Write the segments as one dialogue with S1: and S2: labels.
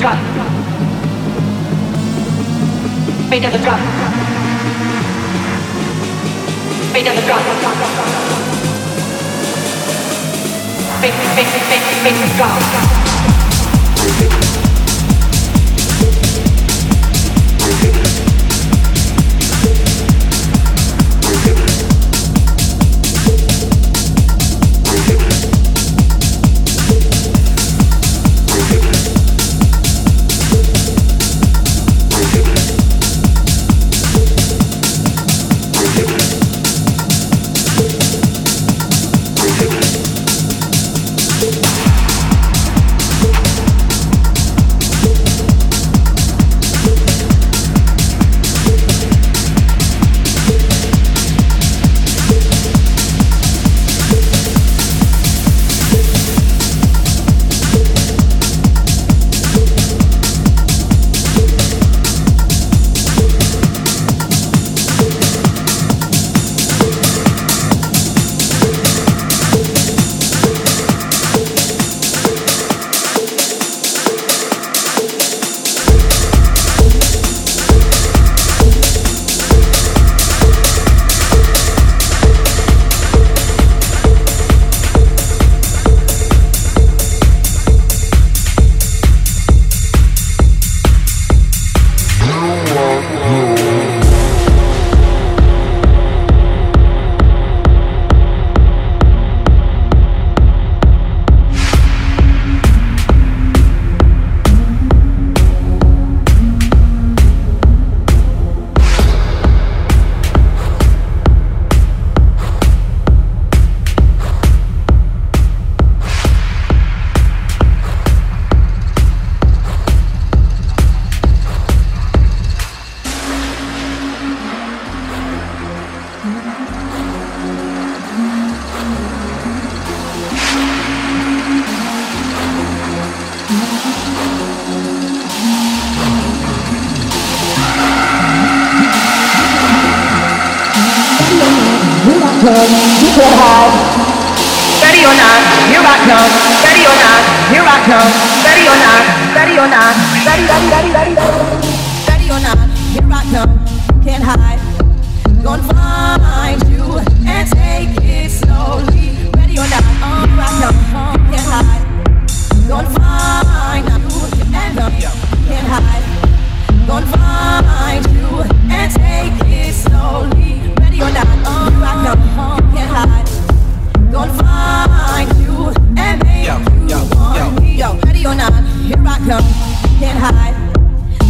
S1: drum. Beat of the drum. Beat of the drum. Beat, beat, beat, beat, beat the drum. come, you could have. Ready or not, here I
S2: come. Ready or not, here I come. Ready or not, ready or not, ready, ready, ready, ready, ready. Or not, here I come. Can't hide. Gonna find you and take it slowly. Ready or not, oh, here I come. Can't hide. Gonna find you and can't hide. Gonna find
S3: you
S2: and take it slowly. Ready or not, oh
S3: gon' find you and make you
S2: want me. Ready or not,
S3: here I come. Can't hide.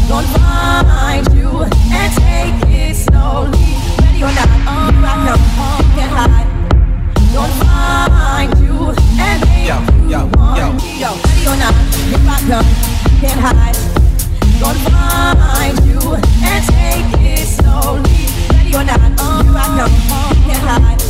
S3: Gonna find
S2: you and take it slowly. Ready or not, here I come. Can't hide. Gonna
S3: find you and make yo,
S2: you want me. Ready or not, here I come. Can't hide. Gonna
S3: find
S2: you and take it slowly. Ready or not, here I come. Can't hide.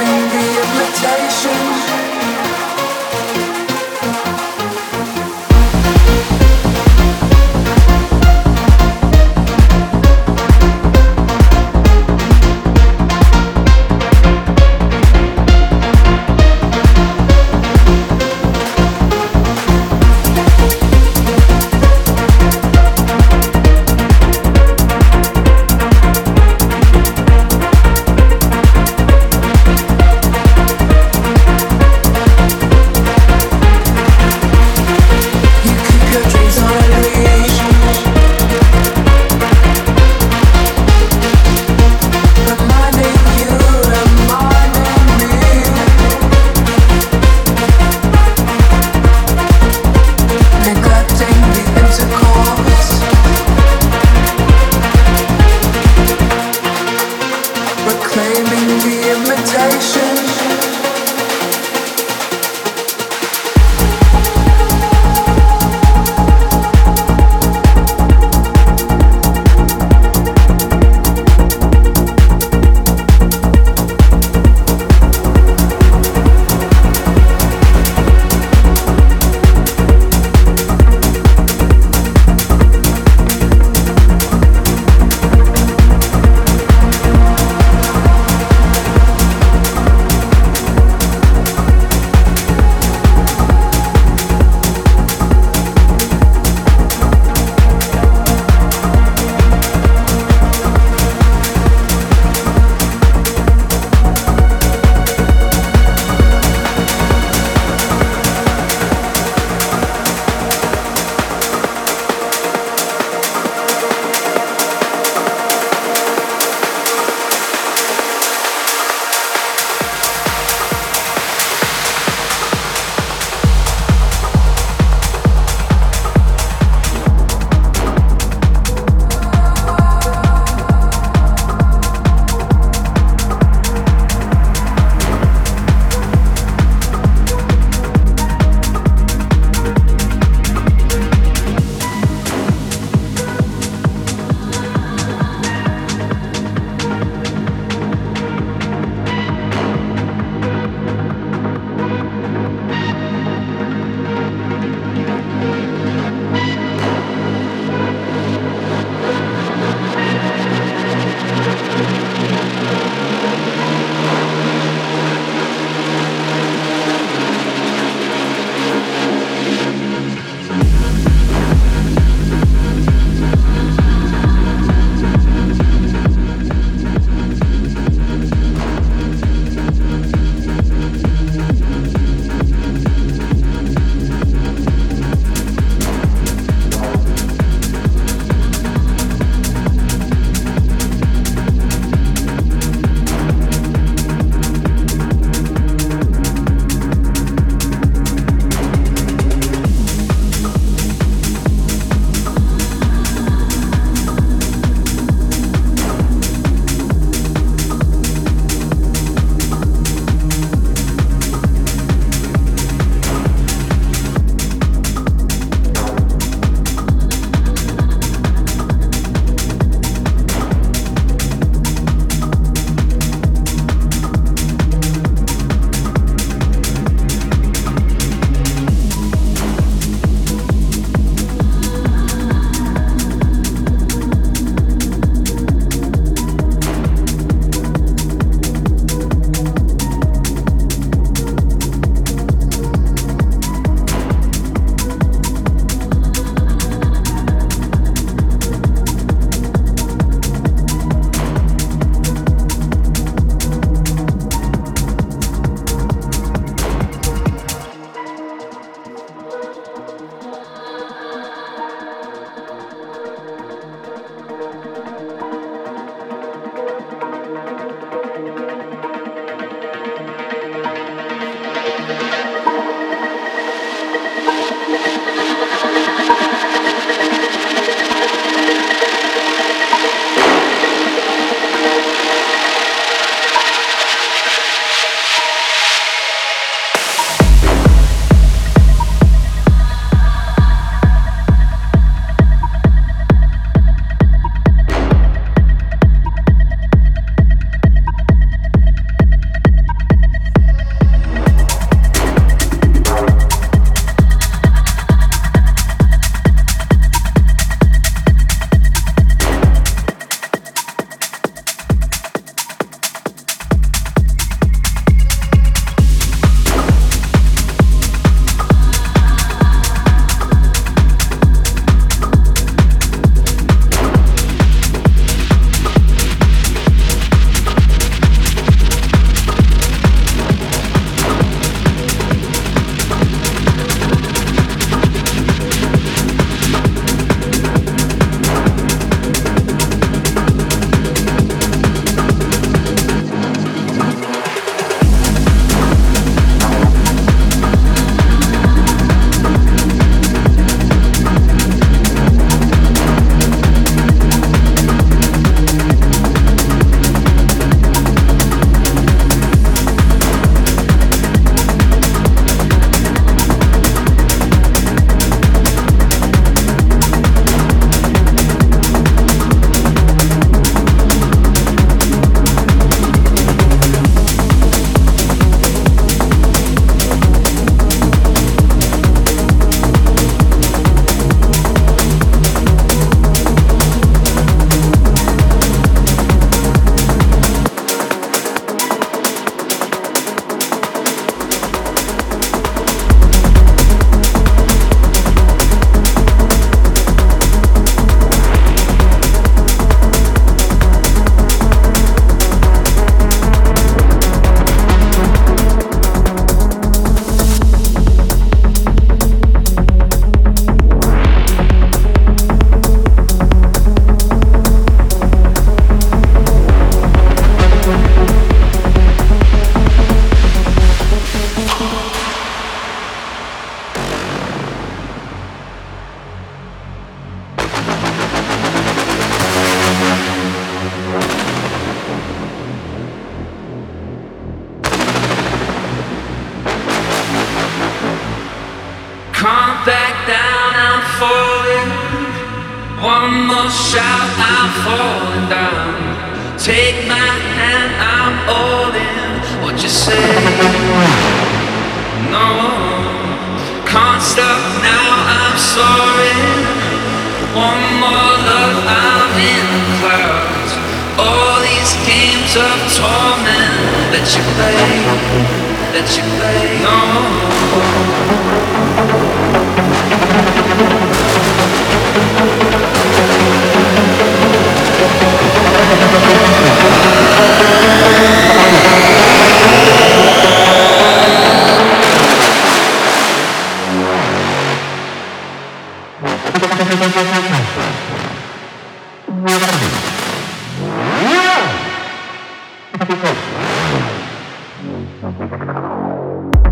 S4: you